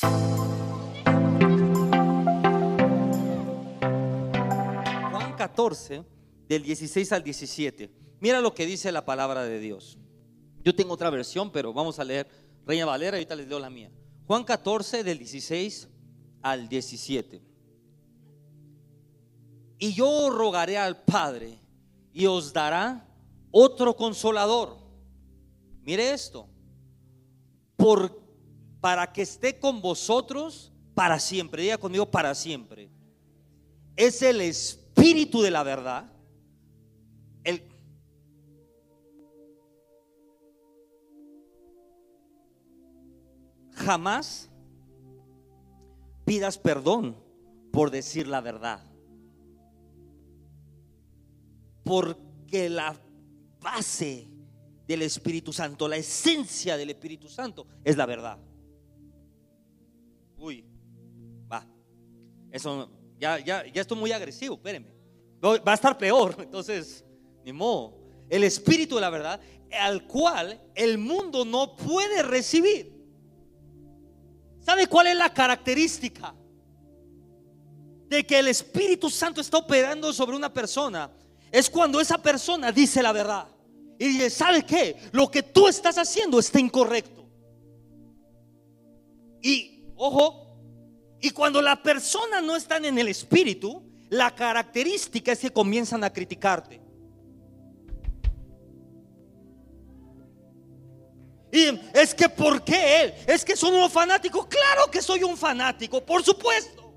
Juan 14, del 16 al 17. Mira lo que dice la palabra de Dios. Yo tengo otra versión, pero vamos a leer Reina Valera, ahorita les leo la mía. Juan 14, del 16 al 17. Y yo rogaré al Padre y os dará otro consolador. Mire esto. Por, para que esté con vosotros para siempre. Diga conmigo para siempre. Es el espíritu de la verdad. Jamás pidas perdón por decir la verdad. Porque la base del Espíritu Santo, la esencia del Espíritu Santo es la verdad. Uy, va. Eso ya, ya, ya estoy muy agresivo, espérenme. Va a estar peor, entonces, ni modo. El Espíritu de la verdad, al cual el mundo no puede recibir. ¿Sabe cuál es la característica de que el Espíritu Santo está operando sobre una persona? Es cuando esa persona dice la verdad. Y dice, ¿sabe qué? Lo que tú estás haciendo está incorrecto. Y, ojo, y cuando la persona no está en el Espíritu, la característica es que comienzan a criticarte. Y es que, ¿por qué él? Es que son unos fanáticos. Claro que soy un fanático, por supuesto.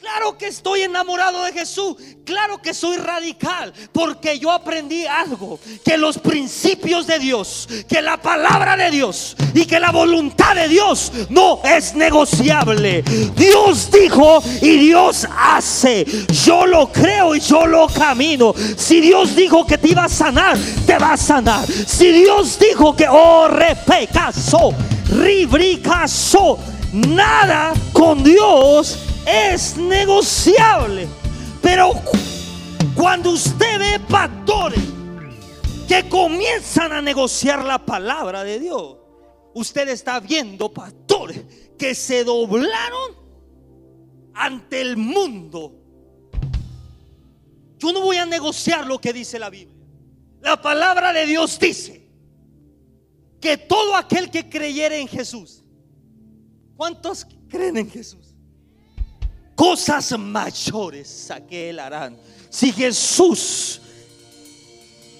Claro que estoy enamorado de Jesús. Claro que soy radical. Porque yo aprendí algo. Que los principios de Dios, que la palabra de Dios y que la voluntad de Dios no es negociable. Dios dijo y Dios hace. Yo lo creo y yo lo camino. Si Dios dijo que te iba a sanar, te va a sanar. Si Dios dijo que, oh, repecaso, ribricaso, nada con Dios es negociable. Pero cuando usted ve pastores que comienzan a negociar la palabra de Dios, usted está viendo pastores que se doblaron ante el mundo. Yo no voy a negociar lo que dice la Biblia. La palabra de Dios dice que todo aquel que creyere en Jesús, ¿cuántos creen en Jesús? Cosas mayores que él harán. Si Jesús,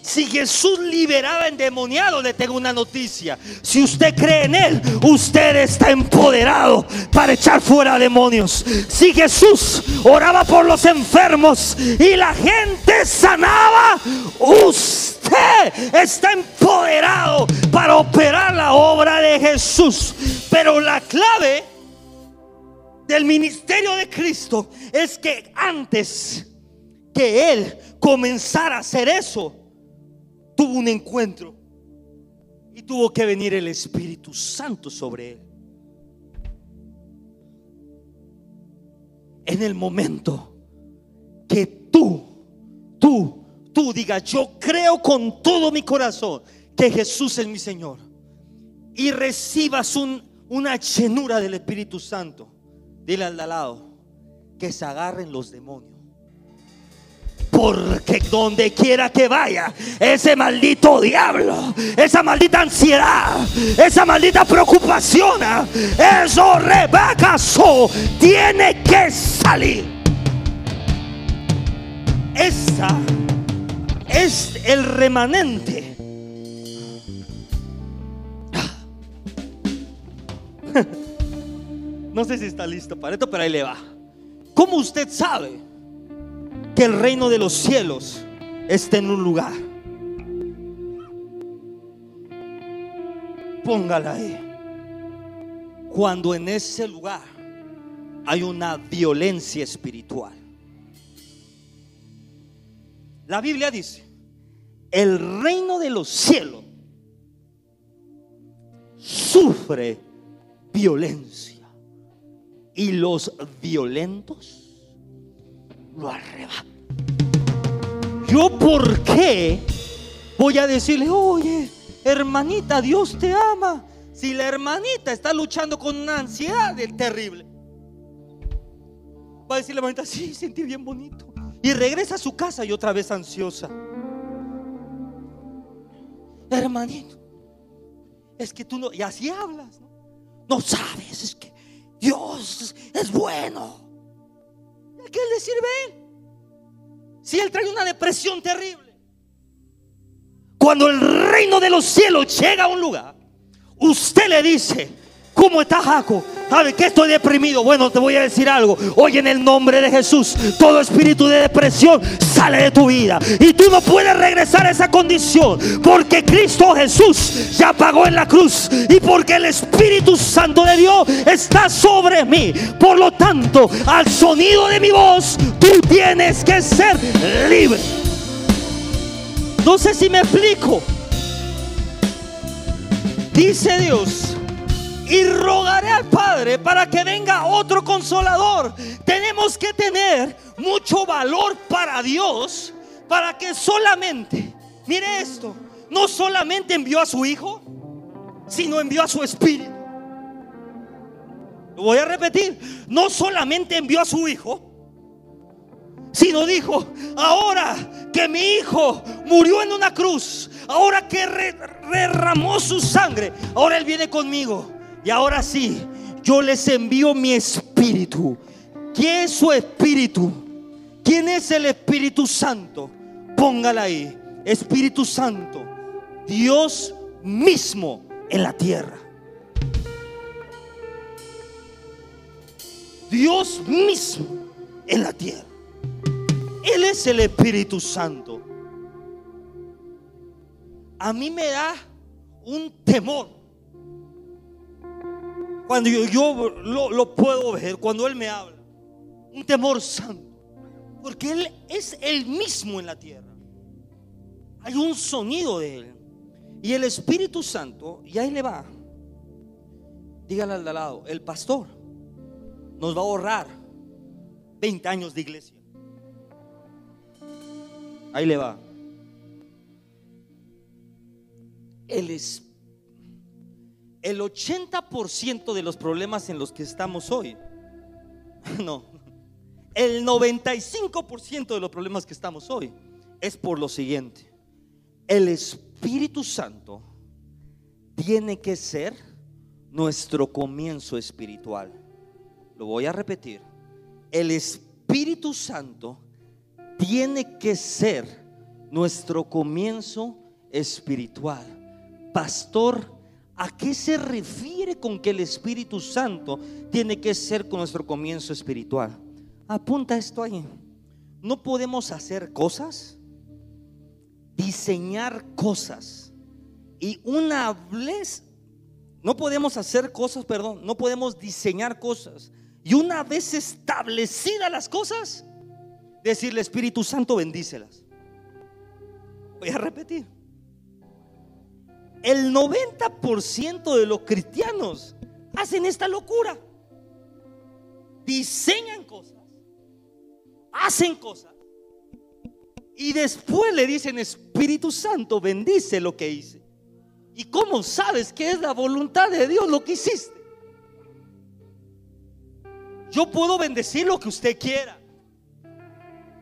si Jesús liberaba endemoniado, le tengo una noticia. Si usted cree en él, usted está empoderado para echar fuera demonios. Si Jesús oraba por los enfermos y la gente sanaba, usted está empoderado para operar la obra de Jesús. Pero la clave del ministerio de Cristo es que antes que Él comenzara a hacer eso, tuvo un encuentro y tuvo que venir el Espíritu Santo sobre Él. En el momento que tú, tú, tú digas, yo creo con todo mi corazón que Jesús es mi Señor y recibas una llenura del Espíritu Santo Dile al lado que se agarren los demonios. Porque donde quiera que vaya, ese maldito diablo, esa maldita ansiedad, esa maldita preocupación, eso rebacasó, tiene que salir. Esa es el remanente. No sé si está listo para esto, pero ahí le va. ¿Cómo usted sabe que el reino de los cielos está en un lugar? Póngala ahí. Cuando en ese lugar hay una violencia espiritual. La Biblia dice, el reino de los cielos sufre violencia y los violentos lo arrebatan. Yo por qué voy a decirle, oye, hermanita, Dios te ama. Si la hermanita está luchando con una ansiedad terrible, va a decir la hermanita, sí, sentí bien bonito. Y regresa a su casa y otra vez ansiosa. Hermanito, es que tú no, y así hablas, ¿no? No sabes, es que Dios es bueno. ¿A qué le sirve él? Si él trae una depresión terrible. Cuando el reino de los cielos llega a un lugar, usted le dice, ¿cómo está Jaco? ¿Sabe que estoy deprimido? Bueno, te voy a decir algo. Hoy en el nombre de Jesús, todo espíritu de depresión sale de tu vida. Y tú no puedes regresar a esa condición. Porque Cristo Jesús ya pagó en la cruz. Y porque el Espíritu Santo de Dios está sobre mí. Por lo tanto, al sonido de mi voz, tú tienes que ser libre. No sé si me explico. Dice Dios y rogaré al Padre para que venga otro consolador. Tenemos que tener mucho valor para Dios para que solamente, mire esto, no solamente envió a su Hijo, sino envió a su Espíritu. Lo voy a repetir, no solamente envió a su Hijo, sino dijo, ahora que mi hijo murió en una cruz, ahora que derramó su sangre, ahora él viene conmigo y ahora sí, yo les envío mi espíritu. ¿Quién es su espíritu? ¿Quién es el Espíritu Santo? Póngala ahí. Espíritu Santo. Dios mismo en la tierra. Dios mismo en la tierra. Él es el Espíritu Santo. A mí me da un temor cuando yo, lo, puedo ver, cuando Él me habla, un temor santo, porque Él es el mismo en la tierra. Hay un sonido de Él. Y el Espíritu Santo, y ahí le va. Dígale al lado, el pastor nos va a ahorrar 20 años de iglesia. Ahí le va. El Espíritu el 80% de los problemas en los que estamos hoy, no, el 95% de los problemas que estamos hoy es por lo siguiente. El Espíritu Santo tiene que ser nuestro comienzo espiritual. Lo voy a repetir. El Espíritu Santo tiene que ser nuestro comienzo espiritual. Pastor, ¿A qué se refiere con que el Espíritu Santo tiene que ser con nuestro comienzo espiritual? Apunta esto ahí. No podemos hacer cosas, diseñar cosas. Y una vez, no podemos hacer cosas, perdón, no podemos diseñar cosas. Y una vez establecidas las cosas, decirle Espíritu Santo, bendícelas. Voy a repetir el 90% de los cristianos hacen esta locura. Diseñan cosas, hacen cosas y después le dicen, Espíritu Santo, bendice lo que hice. ¿Y cómo sabes que es la voluntad de Dios lo que hiciste? Yo puedo bendecir lo que usted quiera,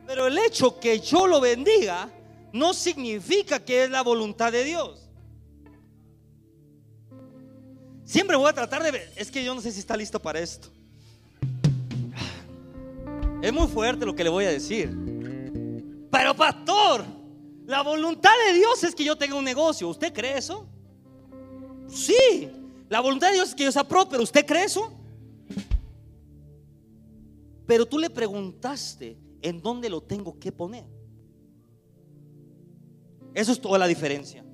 pero el hecho que yo lo bendiga no significa que es la voluntad de Dios. Siempre voy a tratar de. Es que yo no sé si está listo para esto. Es muy fuerte lo que le voy a decir. Pero pastor, la voluntad de Dios es que yo tenga un negocio. ¿Usted cree eso? Sí. La voluntad de Dios es que yo sea próspero. ¿Usted cree eso? Pero tú le preguntaste en dónde lo tengo que poner. Eso es toda la diferencia.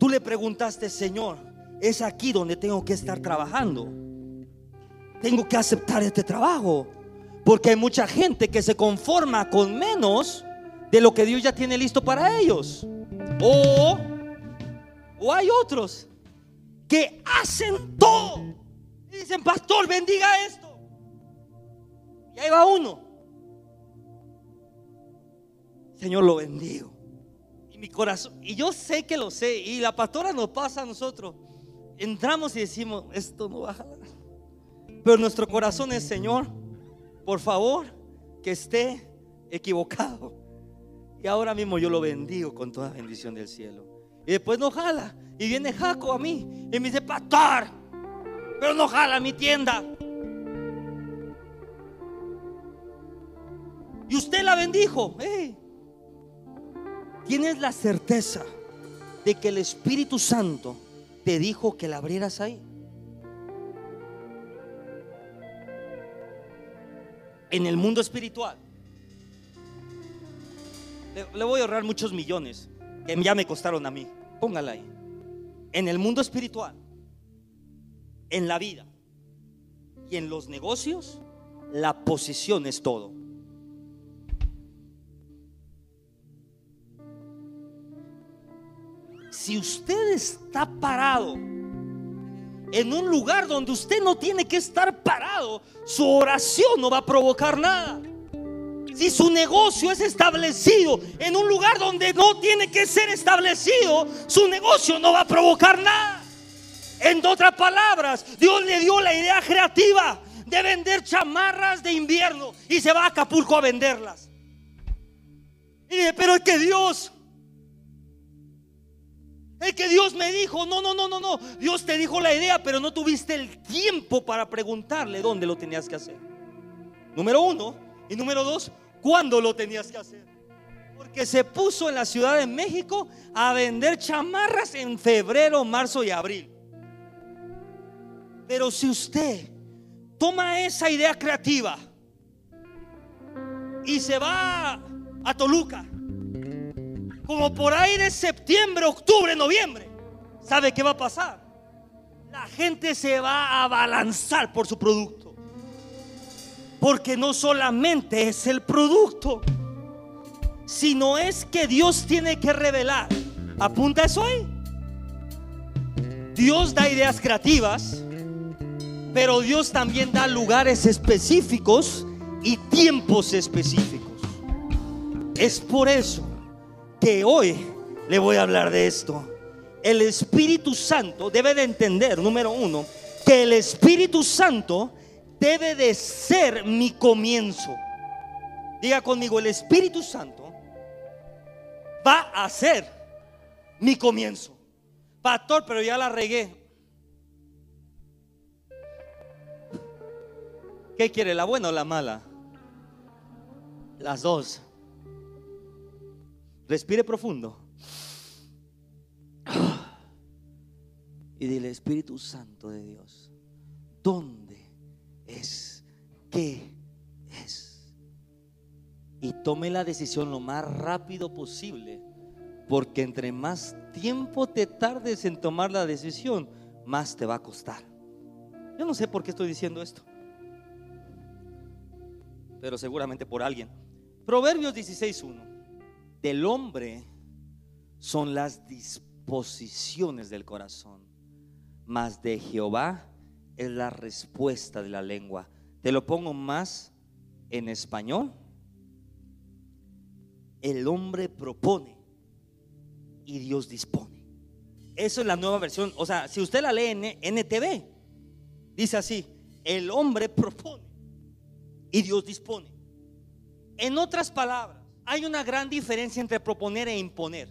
Tú le preguntaste, Señor, es aquí donde tengo que estar trabajando. Tengo que aceptar este trabajo. Porque hay mucha gente que se conforma con menos de lo que Dios ya tiene listo para ellos. O, o hay otros que hacen todo. Y dicen, pastor, bendiga esto. Y ahí va uno. Señor, lo bendigo mi corazón, y yo sé que lo sé, y la pastora nos pasa a nosotros. Entramos y decimos, esto no va a jalar. Pero nuestro corazón es, Señor, por favor, que esté equivocado. Y ahora mismo yo lo bendigo con toda bendición del cielo. Y después no jala. Y viene Jaco a mí y me dice, pastor, pero no jala mi tienda. Y usted la bendijo. Tienes la certeza de que el Espíritu Santo te dijo que la abrieras ahí. En el mundo espiritual. Le, voy a ahorrar muchos millones que ya me costaron a mí. Póngala ahí. En el mundo espiritual, en la vida y en los negocios, la posición es todo. Si usted está parado en un lugar donde usted no tiene que estar parado, su oración no va a provocar nada. Si su negocio es establecido en un lugar donde no tiene que ser establecido, su negocio no va a provocar nada. En otras palabras, Dios le dio la idea creativa de vender chamarras de invierno y se va a Acapulco a venderlas. Y pero es que Dios, es que Dios me dijo, no, no, no, no, no, Dios te dijo la idea, pero no tuviste el tiempo para preguntarle dónde lo tenías que hacer. Número uno. Y número dos, ¿Cuándo lo tenías que hacer? Porque se puso en la Ciudad de México a vender chamarras en febrero, marzo y abril. Pero si usted toma esa idea creativa y se va a Toluca, como por ahí de septiembre, octubre, noviembre, ¿sabe qué va a pasar? La gente se va a abalanzar por su producto. Porque no solamente es el producto, sino es que Dios tiene que revelar. Apunta eso ahí. Dios da ideas creativas, pero Dios también da lugares específicos y tiempos específicos. Es por eso que hoy le voy a hablar de esto. El Espíritu Santo debe de entender, número uno, que el Espíritu Santo debe de ser mi comienzo. Diga conmigo, el Espíritu Santo va a ser mi comienzo. Pastor, pero ya la regué. ¿Qué quiere, la buena o la mala? Las dos. Respire profundo. Y dile, Espíritu Santo de Dios, ¿dónde? es, qué es. Y tome la decisión lo más rápido posible, porque entre más tiempo te tardes en tomar la decisión, más te va a costar. Yo no sé por qué estoy diciendo esto, pero seguramente por alguien. Proverbios 16.1. Del hombre son las disposiciones del corazón, mas de Jehová es la respuesta de la lengua. Te lo pongo más en español. El hombre propone y Dios dispone. Eso es la nueva versión. O sea, si usted la lee en NTV, dice así, el hombre propone y Dios dispone. En otras palabras, hay una gran diferencia entre proponer e imponer.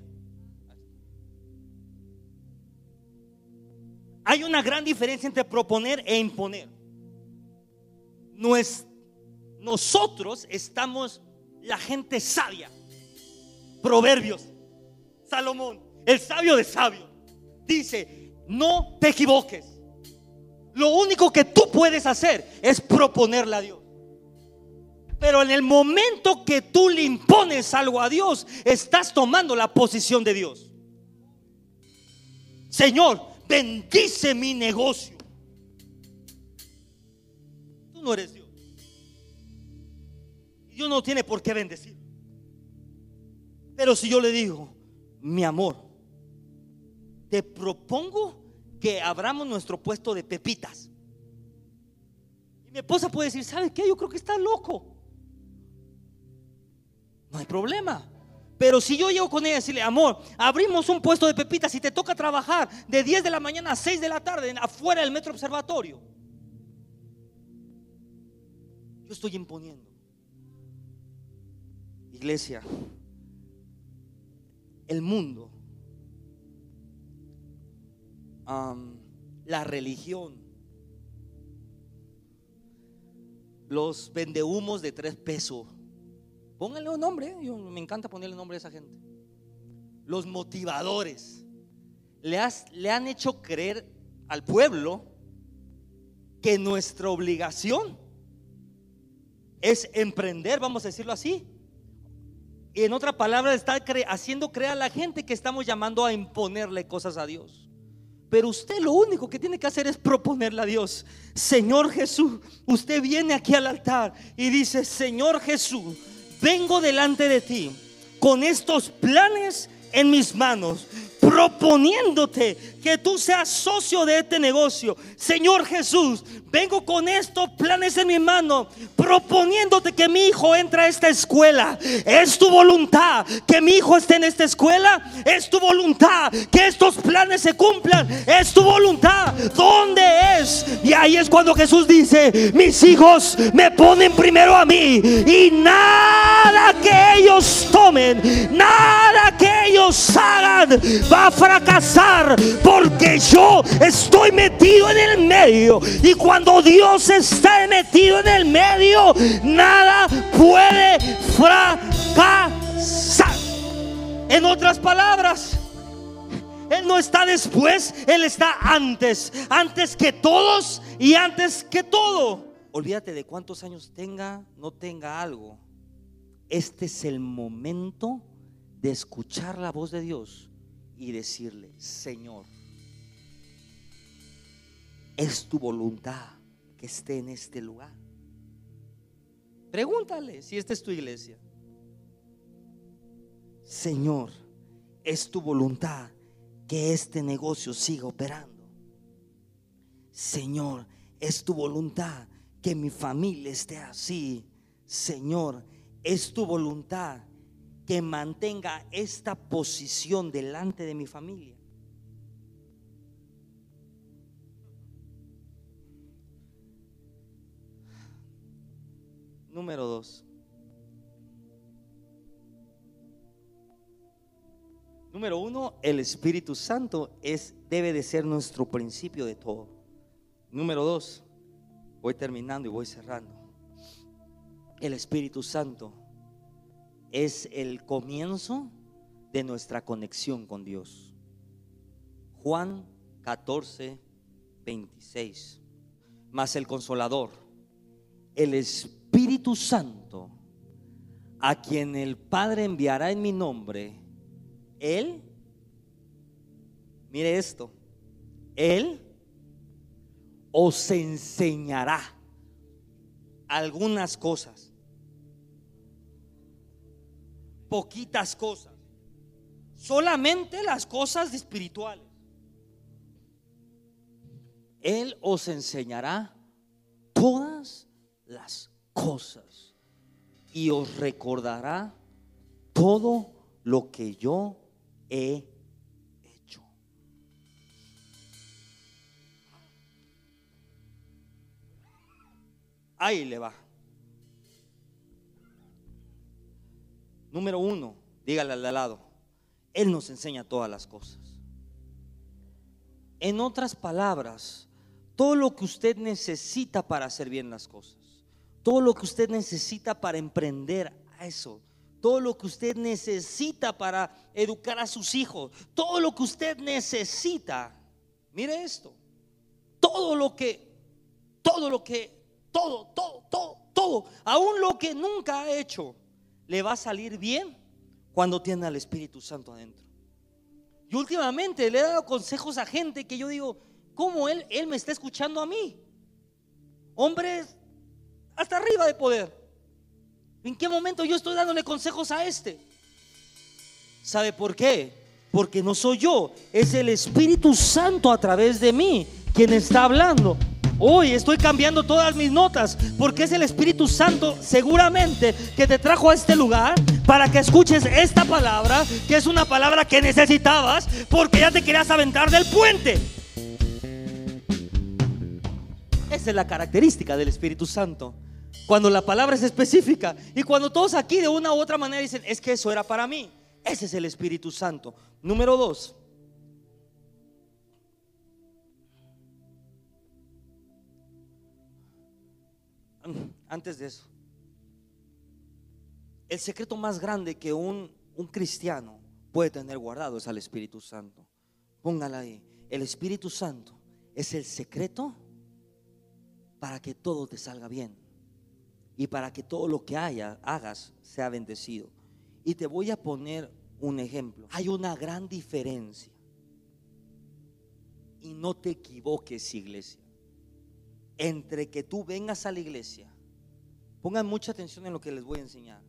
Hay una gran diferencia entre proponer e imponer. nosotros estamos, la gente sabia. Proverbios. Salomón, el sabio de sabio, dice, no te equivoques. Lo único que tú puedes hacer es proponerle a Dios. Pero en el momento que tú le impones algo a Dios, estás tomando la posición de Dios. Señor, bendice mi negocio. Tú no eres Dios. Dios no tiene por qué bendecir. Pero si yo le digo, mi amor, te propongo que abramos nuestro puesto de pepitas. Y mi esposa puede decir, ¿sabes qué? Yo creo que está loco. No hay problema. Pero si yo llego con ella y decirle, amor, abrimos un puesto de pepitas y te toca trabajar de 10 de la mañana a 6 de la tarde afuera del metro observatorio. Yo estoy imponiendo. Iglesia, el mundo, la religión, los vendehumos de tres pesos Pónganle un nombre, yo me encanta ponerle nombre a esa gente. Los motivadores le, le han hecho creer al pueblo que nuestra obligación es emprender, vamos a decirlo así. Y en otra palabra, está haciendo creer a la gente que estamos llamando a imponerle cosas a Dios. Pero usted lo único que tiene que hacer es proponerle a Dios. Señor Jesús, usted viene aquí al altar y dice, Señor Jesús, vengo delante de ti con estos planes en mis manos, proponiéndote que tú seas socio de este negocio. Señor Jesús, vengo con estos planes en mi mano, proponiéndote que mi hijo entre a esta escuela. Es tu voluntad que mi hijo esté en esta escuela. Es tu voluntad que estos planes se cumplan. Es tu voluntad. ¿Dónde es? Y ahí es cuando Jesús dice, mis hijos me ponen primero a mí. Y nada que ellos tomen, nada ellos hagan va a fracasar porque yo estoy metido en el medio. Y cuando Dios está metido en el medio, nada puede fracasar. En otras palabras, Él no está después, Él está antes. Antes que todos y antes que todo. Olvídate de cuántos años tenga, no tenga algo. Este es el momento de escuchar la voz de Dios y decirle, Señor, es tu voluntad que esté en este lugar. Pregúntale si esta es tu iglesia. Señor, es tu voluntad que este negocio siga operando. Señor, es tu voluntad que mi familia esté así. Señor, es tu voluntad que mantenga esta posición delante de mi familia. Número dos. Número uno, el Espíritu Santo es, debe de ser nuestro principio de todo. Número dos, voy terminando y voy cerrando. El Espíritu Santo es el comienzo de nuestra conexión con Dios. Juan 14, 26. Más el consolador, el Espíritu Santo, a quien el Padre enviará en mi nombre, Él, mire esto, Él os enseñará algunas cosas, poquitas cosas, solamente las cosas espirituales. Él os enseñará todas las cosas y os recordará todo lo que yo he hecho. Ahí le va. Número uno, dígale al lado, Él nos enseña todas las cosas. En otras palabras, todo lo que usted necesita para hacer bien las cosas todo lo que usted necesita para emprender a eso, todo lo que usted necesita para educar a sus hijos, todo lo que usted necesita. Mire esto, todo lo que, todo lo que, todo, todo, todo, todo, aún lo que nunca ha hecho, le va a salir bien cuando tiene al Espíritu Santo adentro. Y últimamente le he dado consejos a gente que yo digo, ¿cómo él, él me está escuchando a mí? Hombres hasta arriba de poder. ¿En qué momento yo estoy dándole consejos a este? ¿Sabe por qué? Porque no soy yo, es el Espíritu Santo a través de mí quien está hablando. Hoy estoy cambiando todas mis notas porque es el Espíritu Santo seguramente que te trajo a este lugar para que escuches esta palabra, que es una palabra que necesitabas porque ya te querías aventar del puente. Esa es la característica del Espíritu Santo. Cuando la palabra es específica y cuando todos aquí de una u otra manera dicen, es que eso era para mí. Ese es el Espíritu Santo. Número dos. Antes de eso, el secreto más grande que un, un cristiano puede tener guardado es al Espíritu Santo. Póngala ahí. El Espíritu Santo es el secreto para que todo te salga bien y para que todo lo que haya, hagas sea bendecido. Y te voy a poner un ejemplo. Hay una gran diferencia. Y no te equivoques, iglesia. Entre que tú vengas a la iglesia. Pongan mucha atención en lo que les voy a enseñar.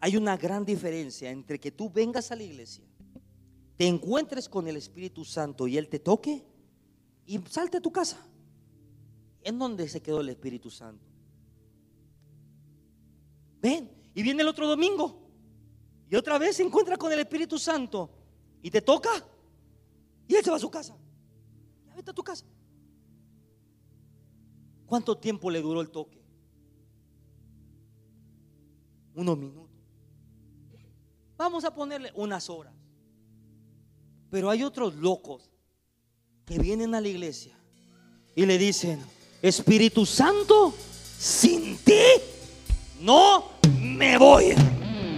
Hay una gran diferencia entre que tú vengas a la iglesia, te encuentres con el Espíritu Santo y Él te toque y salte a tu casa. ¿En dónde se quedó el Espíritu Santo? Ven, y viene el otro domingo. Y otra vez se encuentra con el Espíritu Santo. Y te toca. Y él se va a su casa. Ya vete a tu casa. ¿Cuánto tiempo le duró el toque? Unos minutos. Vamos a ponerle unas horas. Pero hay otros locos que vienen a la iglesia y le dicen, Espíritu Santo, sin ti no me voy.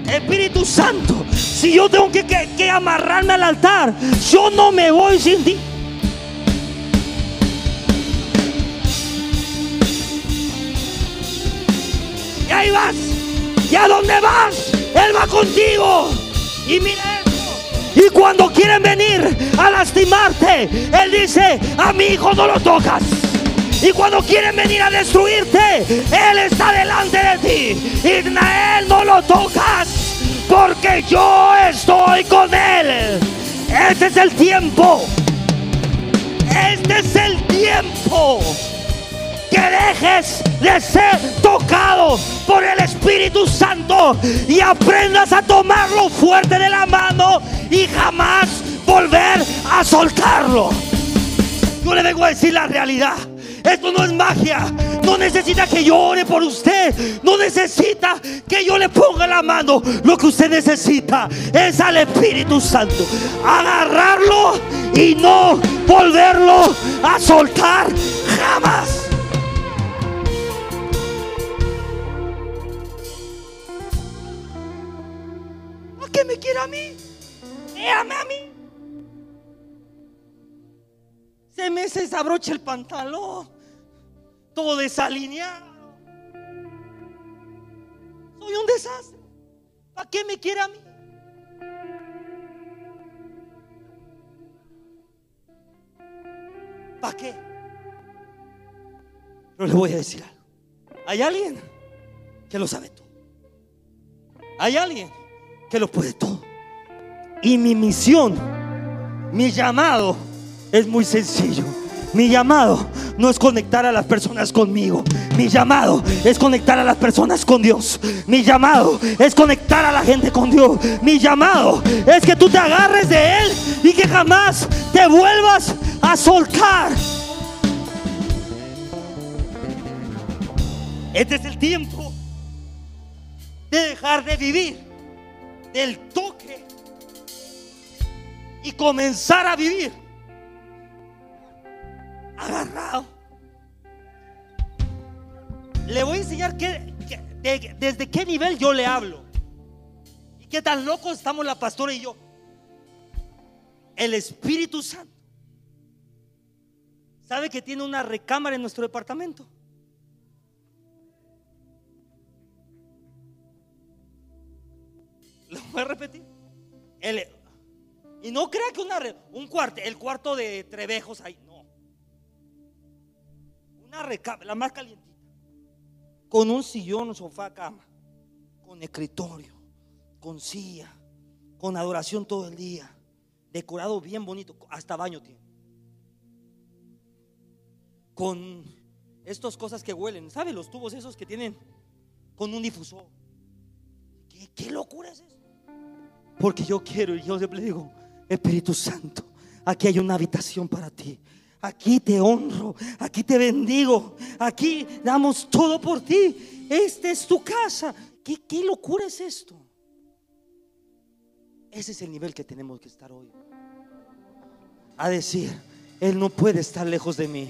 Espíritu Santo, si yo tengo que, amarrarme al altar, yo no me voy sin ti. Y ahí vas. ¿Y a dónde vas? Él va contigo. Y mira esto. Y cuando quieren venir a lastimarte, Él dice, a mi hijo no lo tocas. Y cuando quieren venir a destruirte, Él está delante de ti. Israel, no lo tocas, porque yo estoy con Él. Este es el tiempo. Este es el tiempo que dejes de ser tocado por el Espíritu Santo y aprendas a tomarlo fuerte de la mano y jamás volver a soltarlo. Yo le vengo a decir la realidad. Esto no es magia. No necesita que yo ore por usted. No necesita que yo le ponga la mano. Lo que usted necesita es al Espíritu Santo. Agarrarlo y no volverlo a soltar jamás. Qué me quiere a mí? Déjame a mí. Se me desabrocha el pantalón todo desalineado. Soy un desastre. ¿Para qué me quiere a mí? ¿Para qué? Pero le voy a decir algo. Hay alguien que lo sabe todo. Hay alguien que lo puede todo. Y mi misión, mi llamado es muy sencillo. Mi llamado no es conectar a las personas conmigo. Mi llamado es conectar a las personas con Dios. Mi llamado es conectar a la gente con Dios. Mi llamado es que tú te agarres de Él y que jamás te vuelvas a soltar. Este es el tiempo de dejar de vivir del toque y comenzar a vivir agarrado. Le voy a enseñar desde qué nivel yo le hablo. Y qué tan locos estamos la pastora y yo. El Espíritu Santo. ¿Sabe que tiene una recámara en nuestro departamento? Lo voy a repetir. y no crea que una, un cuarto, el cuarto de Trevejos ahí. Una recámara, la más calientita. Con un sillón, sofá, cama. Con escritorio. Con silla. Con adoración todo el día. Decorado bien bonito. Hasta baño tiene. Con estas cosas que huelen, ¿sabe? Los tubos esos que tienen con un difusor. ¿Qué, qué locura es eso? Porque yo quiero y yo siempre digo, Espíritu Santo, aquí hay una habitación para ti. Aquí te honro, aquí te bendigo, aquí damos todo por ti. Esta es tu casa. ¿Qué, qué locura es esto? Ese es el nivel que tenemos que estar hoy. A decir, Él no puede estar lejos de mí.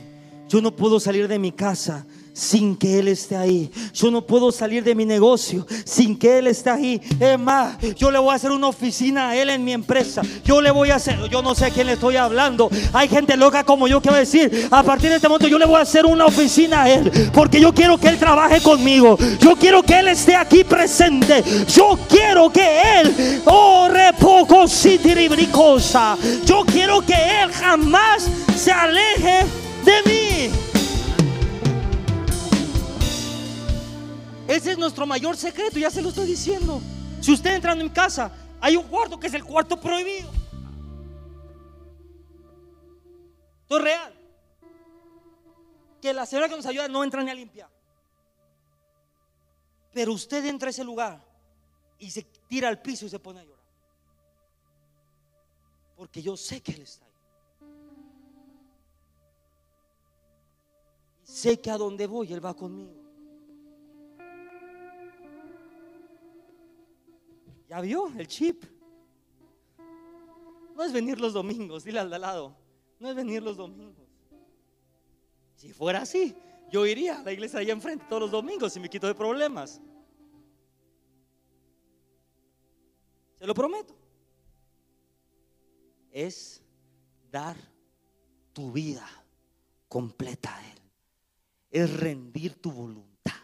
Yo no puedo salir de mi casa sin que Él esté ahí. Yo no puedo salir de mi negocio sin que Él esté ahí. Es más, yo le voy a hacer una oficina a Él en mi empresa. Yo le voy a hacer, yo no sé a quién le estoy hablando. Hay gente loca como yo que va a decir, a partir de este momento yo le voy a hacer una oficina a Él. Porque yo quiero que Él trabaje conmigo. Yo quiero que Él esté aquí presente. Yo quiero que Él, oh, repoco cosa. Yo quiero que Él jamás se aleje de mí. Ese es nuestro mayor secreto, ya se lo estoy diciendo. Si usted entra en mi casa, hay un cuarto que es el cuarto prohibido. Esto es real. Que la señora que nos ayuda no entra ni a limpiar. Pero usted entra a ese lugar y se tira al piso y se pone a llorar. Porque yo sé que Él está ahí. Sé que a donde voy Él va conmigo. ¿Ya vio el chip? No es venir los domingos, dile al de lado. No es venir los domingos. Si fuera así, yo iría a la iglesia allá enfrente todos los domingos y me quito de problemas. Se lo prometo. Es dar tu vida completa a Él. Es rendir tu voluntad.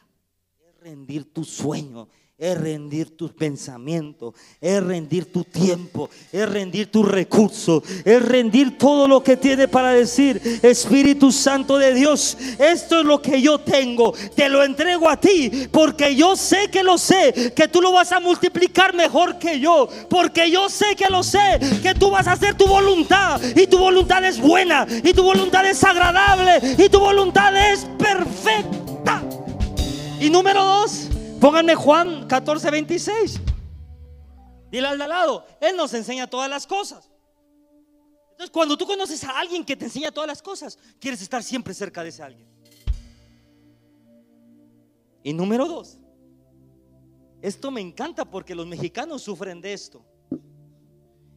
Es rendir tu sueño es rendir tus pensamientos, es rendir tu tiempo, es rendir tus recursos, es rendir todo lo que tiene para decir, Espíritu Santo de Dios, esto es lo que yo tengo, te lo entrego a ti, porque yo sé que lo sé, que tú lo vas a multiplicar mejor que yo, porque yo sé que lo sé, que tú vas a hacer tu voluntad, y tu voluntad es buena, y tu voluntad es agradable, y tu voluntad es perfecta. Y número dos, Pónganme Juan 14, 26. Dile al lado, Él nos enseña todas las cosas. Entonces, cuando tú conoces a alguien que te enseña todas las cosas, quieres estar siempre cerca de ese alguien. Y número dos, esto me encanta porque los mexicanos sufren de esto.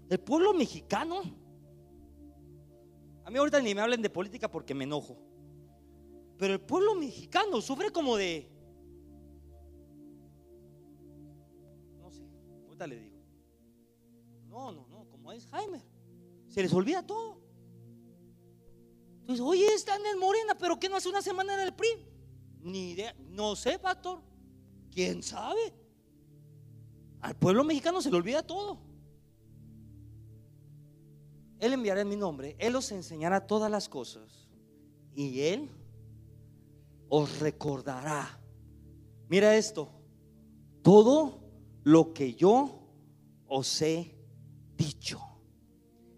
El pueblo mexicano, a mí ahorita ni me hablen de política porque me enojo, pero el pueblo mexicano sufre como de le digo. No, no, no, como es Jaime. Se les olvida todo. Entonces, oye, están en Morena, pero ¿qué no hace una semana en el PRI? Ni idea. No sé, pastor. ¿Quién sabe? Al pueblo mexicano se le olvida todo. Él enviará en mi nombre, Él os enseñará todas las cosas y Él os recordará. Mira esto, todo lo que yo os he dicho.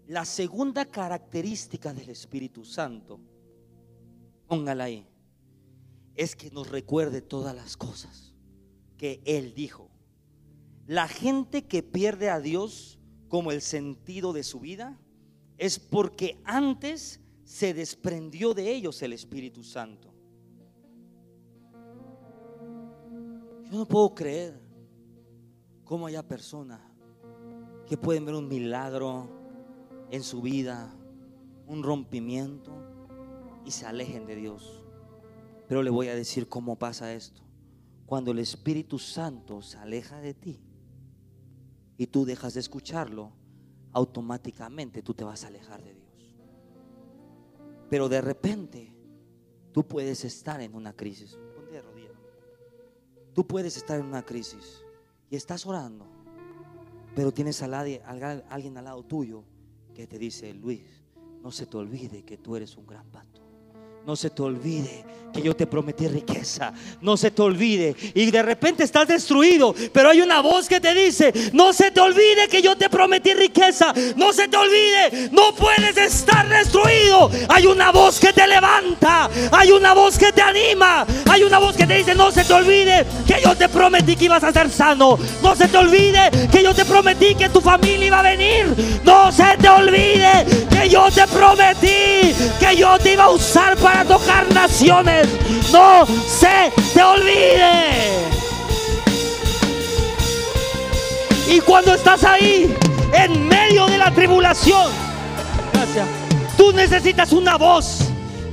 La segunda característica del Espíritu Santo, póngala ahí, es que nos recuerde todas las cosas que Él dijo. La gente que pierde a Dios como el sentido de su vida es porque antes se desprendió de ellos el Espíritu Santo. Yo no puedo creer cómo haya personas que pueden ver un milagro en su vida, un rompimiento y se alejen de Dios. Pero le voy a decir cómo pasa esto. Cuando el Espíritu Santo se aleja de ti y tú dejas de escucharlo, automáticamente tú te vas a alejar de Dios. Pero de repente tú puedes estar en una crisis. Ponte de rodillas. Tú puedes estar en una crisis y estás orando, pero tienes a alguien al lado tuyo que te dice, Luis, no se te olvide que tú eres un gran pato. No se te olvide que yo te prometí riqueza. No se te olvide. Y de repente estás destruido, pero hay una voz que te dice, no se te olvide que yo te prometí riqueza. No se te olvide, no puedes estar destruido. Hay una voz que te levanta, hay una voz que te anima, hay una voz que te dice, no se te olvide que yo te prometí que ibas a ser sano. No se te olvide que yo te prometí que tu familia iba a venir. No se te olvide que yo te prometí que yo te iba a usar para tocar naciones. No se te olvide. Y cuando estás ahí, en medio de la tribulación, tú necesitas una voz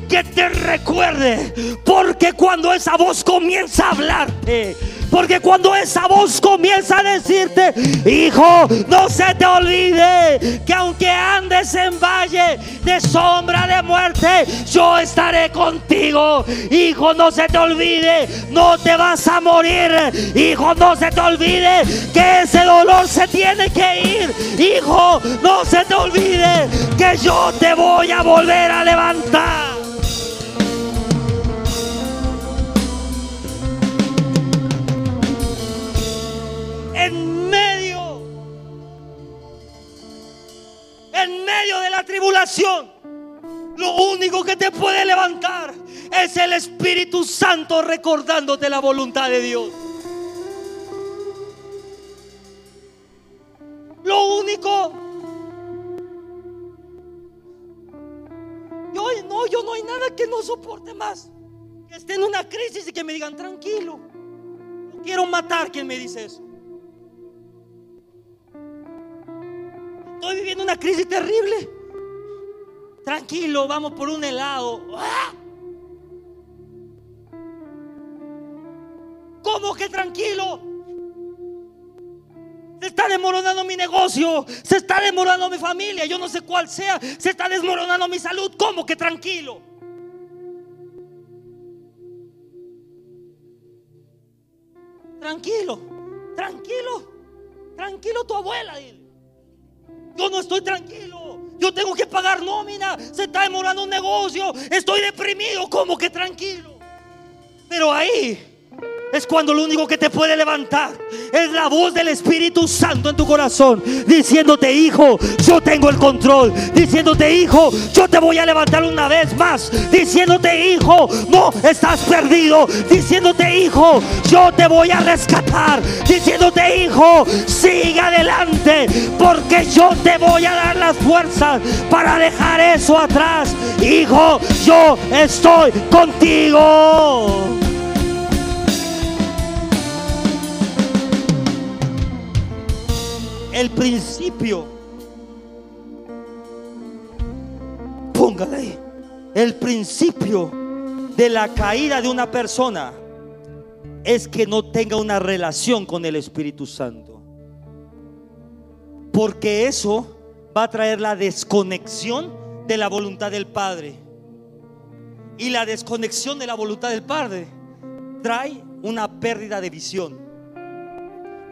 que te recuerde. Porque cuando esa voz comienza a hablarte, porque cuando esa voz comienza a decirte, hijo, no se te olvide que aunque andes en valle de sombra de muerte, yo estaré contigo. Hijo, no se te olvide, no te vas a morir. Hijo, no se te olvide que ese dolor se tiene que ir. Hijo, no se te olvide que yo te voy a volver a levantar. Medio de la tribulación, lo único que te puede levantar es el Espíritu Santo recordándote la voluntad de Dios. Lo único. Yo no, yo no hay nada que no soporte más. Que esté en una crisis y que me digan tranquilo. No quiero matar quien me dice eso. Estoy viviendo una crisis terrible. Tranquilo, vamos por un helado. ¡Ah! ¿Cómo que tranquilo? Se está desmoronando mi negocio, se está desmoronando mi familia, yo no sé cuál sea, se está desmoronando mi salud. ¿Cómo que tranquilo? Tranquilo, tranquilo, tranquilo tu abuela, dile. Yo no estoy tranquilo. Yo tengo que pagar nómina. Se está demorando un negocio. Estoy deprimido. como que tranquilo? Pero ahí es cuando lo único que te puede levantar es la voz del Espíritu Santo en tu corazón, diciéndote, hijo, yo tengo el control, diciéndote, hijo, yo te voy a levantar una vez más, diciéndote, hijo, no estás perdido, diciéndote, hijo, yo te voy a rescatar, diciéndote, hijo, sigue adelante, porque yo te voy a dar las fuerzas para dejar eso atrás, hijo, yo estoy contigo. El principio. Póngale ahí. El principio de la caída de una persona es que no tenga una relación con el Espíritu Santo. Porque eso va a traer la desconexión de la voluntad del Padre. Y la desconexión de la voluntad del Padre trae una pérdida de visión.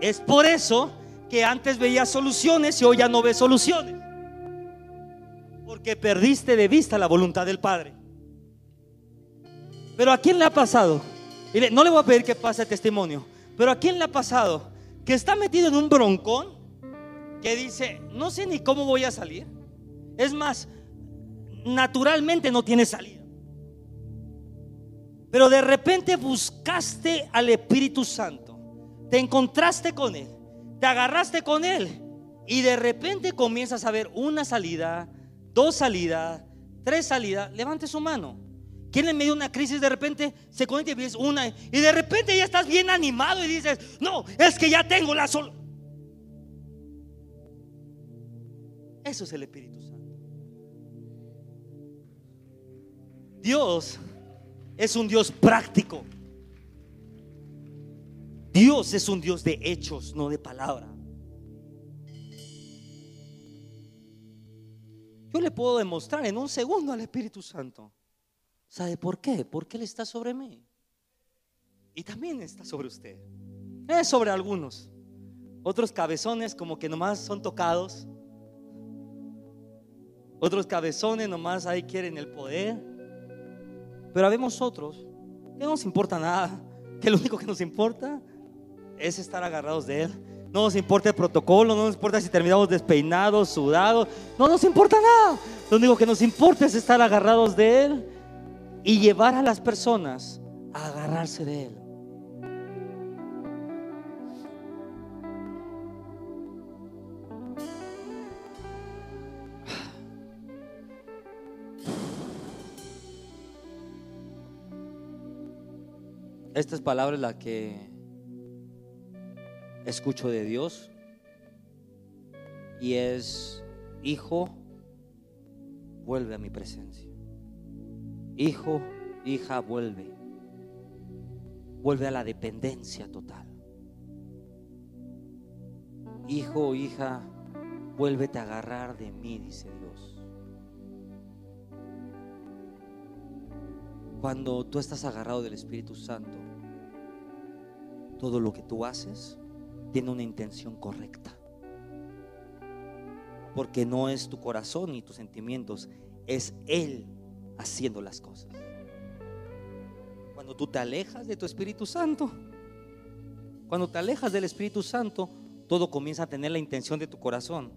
Es por eso que antes veía soluciones y hoy ya no ves soluciones. Porque perdiste de vista la voluntad del Padre. Pero ¿a quién le ha pasado? no le voy a pedir que pase testimonio, pero ¿a quién le ha pasado que está metido en un broncón que dice, no sé ni cómo voy a salir? Es más, naturalmente no tiene salida. Pero de repente buscaste al Espíritu Santo, te encontraste con Él te agarraste con él y de repente comienzas a ver una salida, dos salidas, tres salidas. Levante su mano. ¿Quién en medio de una crisis de repente se conecta y ves una y de repente ya estás bien animado y dices, no, es que ya tengo la sol. Eso es el Espíritu Santo. Dios es un Dios práctico. Dios es un Dios de hechos, no de palabra. Yo le puedo demostrar en un segundo al Espíritu Santo. ¿Sabe por qué? Porque Él está sobre mí. Y también está sobre usted. Es sobre algunos. Otros cabezones como que nomás son tocados. Otros cabezones nomás ahí quieren el poder. Pero habemos otros que no nos importa nada, que lo único que nos importa es estar agarrados de Él. No nos importa el protocolo, no nos importa si terminamos despeinados, sudados, no nos importa nada. Lo único que nos importa es estar agarrados de Él y llevar a las personas a agarrarse de Él. Esta es palabra la que escucho de Dios y es, hijo, vuelve a mi presencia. Hijo, hija, vuelve. Vuelve a la dependencia total. Hijo, hija, vuélvete a agarrar de mí, dice Dios. Cuando tú estás agarrado del Espíritu Santo, todo lo que tú haces tiene una intención correcta. Porque no es tu corazón ni tus sentimientos, es Él haciendo las cosas. Cuando tú te alejas de tu Espíritu Santo, cuando te alejas del Espíritu Santo, todo comienza a tener la intención de tu corazón.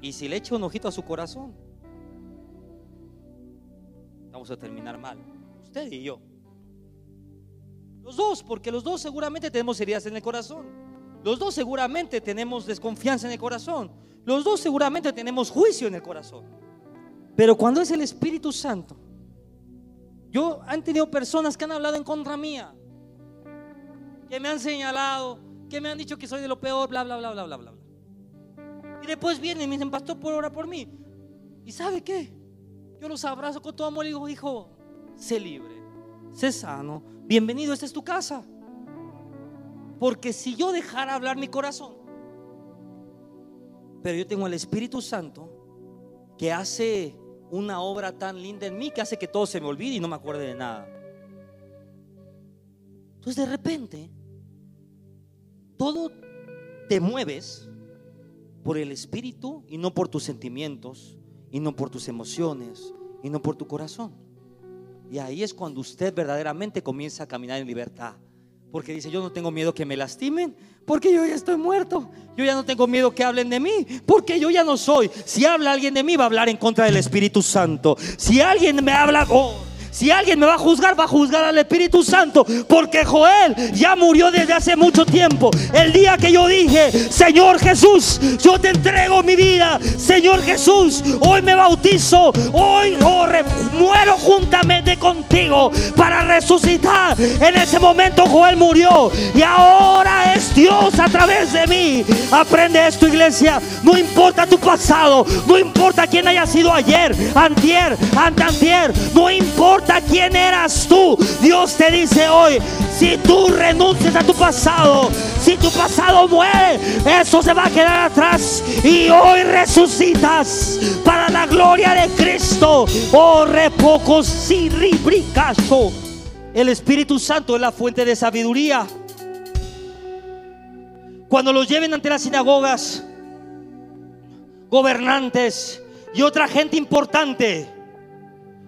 Y si le echa un ojito a su corazón, vamos a terminar mal. Usted y yo. Los dos, porque los dos seguramente tenemos heridas en el corazón. Los dos seguramente tenemos desconfianza en el corazón. Los dos seguramente tenemos juicio en el corazón. Pero cuando es el Espíritu Santo, yo han tenido personas que han hablado en contra mía, que me han señalado, que me han dicho que soy de lo peor, bla, bla, bla, bla, bla, bla. Y después vienen y me dicen, pastor, por hora por mí. ¿Y sabe qué? Yo los abrazo con todo amor y digo, hijo, sé libre, sé sano, bienvenido, esta es tu casa. Porque si yo dejara hablar mi corazón, pero yo tengo el Espíritu Santo que hace una obra tan linda en mí que hace que todo se me olvide y no me acuerde de nada. Entonces de repente, todo te mueves por el Espíritu y no por tus sentimientos, y no por tus emociones, y no por tu corazón. Y ahí es cuando usted verdaderamente comienza a caminar en libertad. Porque dice, yo no tengo miedo que me lastimen, porque yo ya estoy muerto. Yo ya no tengo miedo que hablen de mí, porque yo ya no soy. Si habla alguien de mí, va a hablar en contra del Espíritu Santo. Si alguien me habla... Oh, si alguien me va a juzgar, va a juzgar al Espíritu Santo. Porque Joel ya murió desde hace mucho tiempo. El día que yo dije, Señor Jesús, yo te entrego mi vida. Señor Jesús, hoy me bautizo. Hoy oh, muero juntamente contigo para resucitar. En ese momento Joel murió. Y ahora es Dios a través de mí. Aprende esto, iglesia. No importa tu pasado. No importa quién haya sido ayer, antier, antantier. No importa quién eras tú. Dios te dice hoy, si tú renuncias a tu pasado, si tu pasado muere, eso se va a quedar atrás. Y hoy resucitas para la gloria de Cristo. Oh, repoco sirribricaso. El Espíritu Santo es la fuente de sabiduría. Cuando los lleven ante las sinagogas, gobernantes y otra gente importante,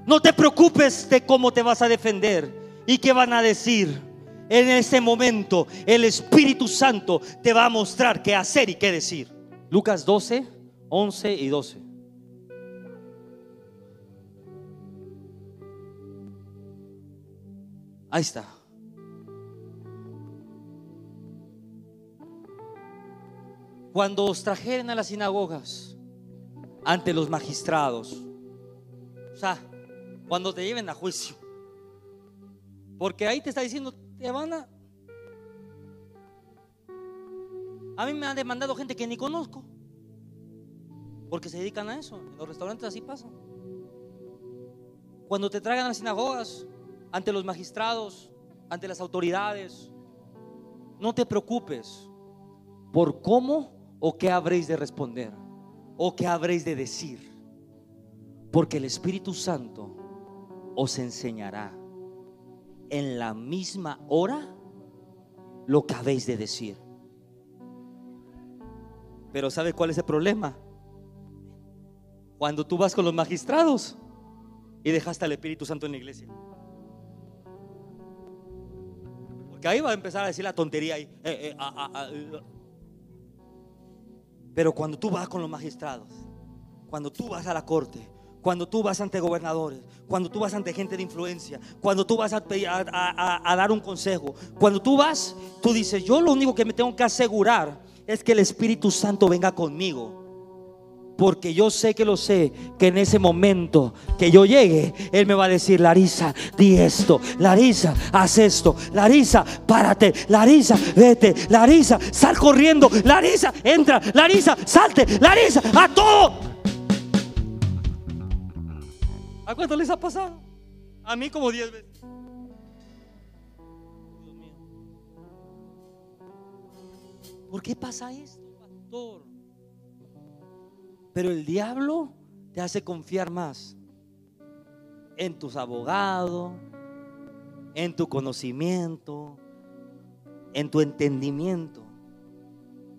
no te preocupes de cómo te vas a defender y qué van a decir. En ese momento el Espíritu Santo te va a mostrar qué hacer y qué decir. Lucas 12, 11 y 12. Ahí está. Cuando os trajeren a las sinagogas ante los magistrados, o sea, cuando te lleven a juicio. Porque ahí te está diciendo, te van a... A mí me han demandado gente que ni conozco. Porque se dedican a eso. En los restaurantes así pasa. Cuando te traigan a las sinagogas, ante los magistrados, ante las autoridades, no te preocupes por cómo o qué habréis de responder o qué habréis de decir. Porque el Espíritu Santo os enseñará en la misma hora lo que habéis de decir. Pero ¿sabe cuál es el problema? Cuando tú vas con los magistrados y dejaste al Espíritu Santo en la iglesia. Porque ahí va a empezar a decir la tontería. Eh, eh, ah, ah, ah, eh. Pero cuando tú vas con los magistrados, cuando tú vas a la corte, cuando tú vas ante gobernadores, cuando tú vas ante gente de influencia, cuando tú vas a, dar un consejo, cuando tú vas, tú dices, yo lo único que me tengo que asegurar es que el Espíritu Santo venga conmigo. Porque yo sé que lo sé, que en ese momento que yo llegue, Él me va a decir, Larisa, di esto, Larisa, haz esto, Larisa, párate, Larisa, vete, Larisa, sal corriendo, Larisa, entra, Larisa, salte, Larisa, a todo. ¿A cuánto les ha pasado? A mí como diez veces. ¿Por qué pasa esto, pastor? Pero el diablo te hace confiar más en tus abogados, en tu conocimiento, en tu entendimiento.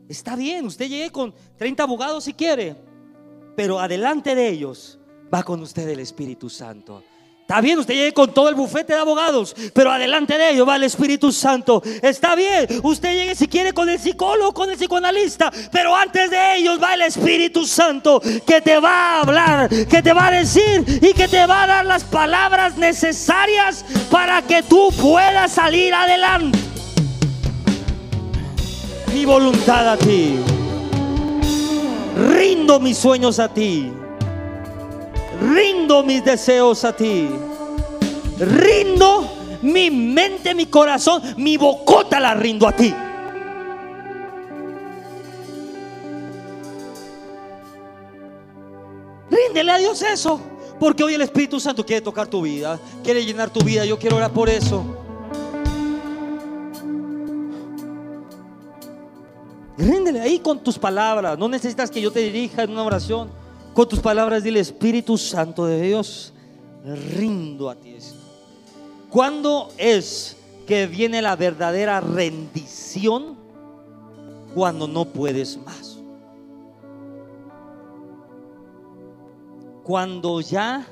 Está bien, usted llegue con 30 abogados si quiere, pero adelante de ellos va con usted el Espíritu Santo. Está bien, usted llegue con todo el bufete de abogados, pero adelante de ellos va el Espíritu Santo. Está bien, usted llegue si quiere con el psicólogo, con el psicoanalista, pero antes de ellos va el Espíritu Santo que te va a hablar, que te va a decir y que te va a dar las palabras necesarias para que tú puedas salir adelante. Mi voluntad a ti. Rindo mis sueños a ti. Rindo mis deseos a ti. Rindo mi mente, mi corazón, mi bocota la rindo a ti. Ríndele a Dios eso. Porque hoy el Espíritu Santo quiere tocar tu vida, quiere llenar tu vida. Yo quiero orar por eso. Ríndele ahí con tus palabras. No necesitas que yo te dirija en una oración. Con tus palabras dile, Espíritu Santo de Dios, rindo a ti esto. ¿Cuándo es que viene la verdadera rendición? Cuando no puedes más. Cuando ya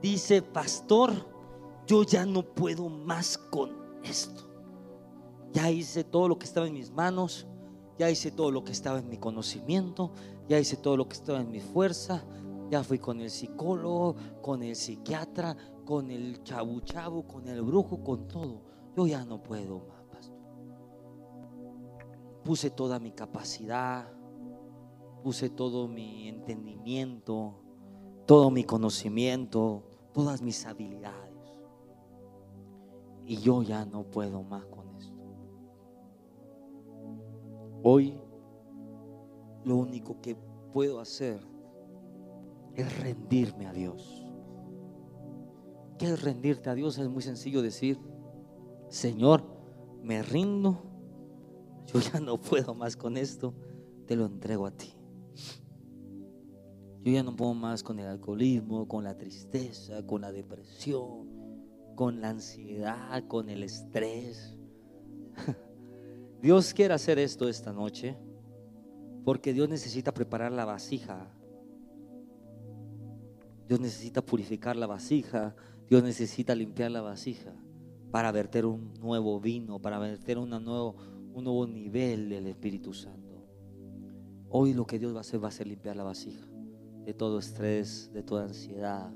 dice, pastor, yo ya no puedo más con esto. Ya hice todo lo que estaba en mis manos, ya hice todo lo que estaba en mi conocimiento, ya hice todo lo que estaba en mi fuerza, ya fui con el psicólogo, con el psiquiatra, con el chabu chabu, con el brujo, con todo. Yo ya no puedo más, pastor. Puse toda mi capacidad, puse todo mi entendimiento, todo mi conocimiento, todas mis habilidades. Y yo ya no puedo más con esto. Hoy lo único que puedo hacer es rendirme a Dios. ¿Qué es rendirte a Dios? Es muy sencillo decir, Señor, me rindo, yo ya no puedo más con esto, te lo entrego a ti. Yo ya no puedo más con el alcoholismo, con la tristeza, con la depresión, con la ansiedad, con el estrés. Dios quiere hacer esto esta noche. Porque Dios necesita preparar la vasija. Dios necesita purificar la vasija. Dios necesita limpiar la vasija para verter un nuevo vino, para verter nuevo, un nuevo nivel del Espíritu Santo. Hoy lo que Dios va a hacer va a ser limpiar la vasija de todo estrés, de toda ansiedad,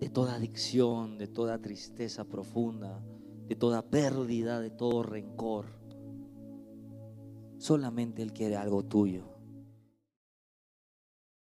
de toda adicción, de toda tristeza profunda, de toda pérdida, de todo rencor. Solamente Él quiere algo tuyo.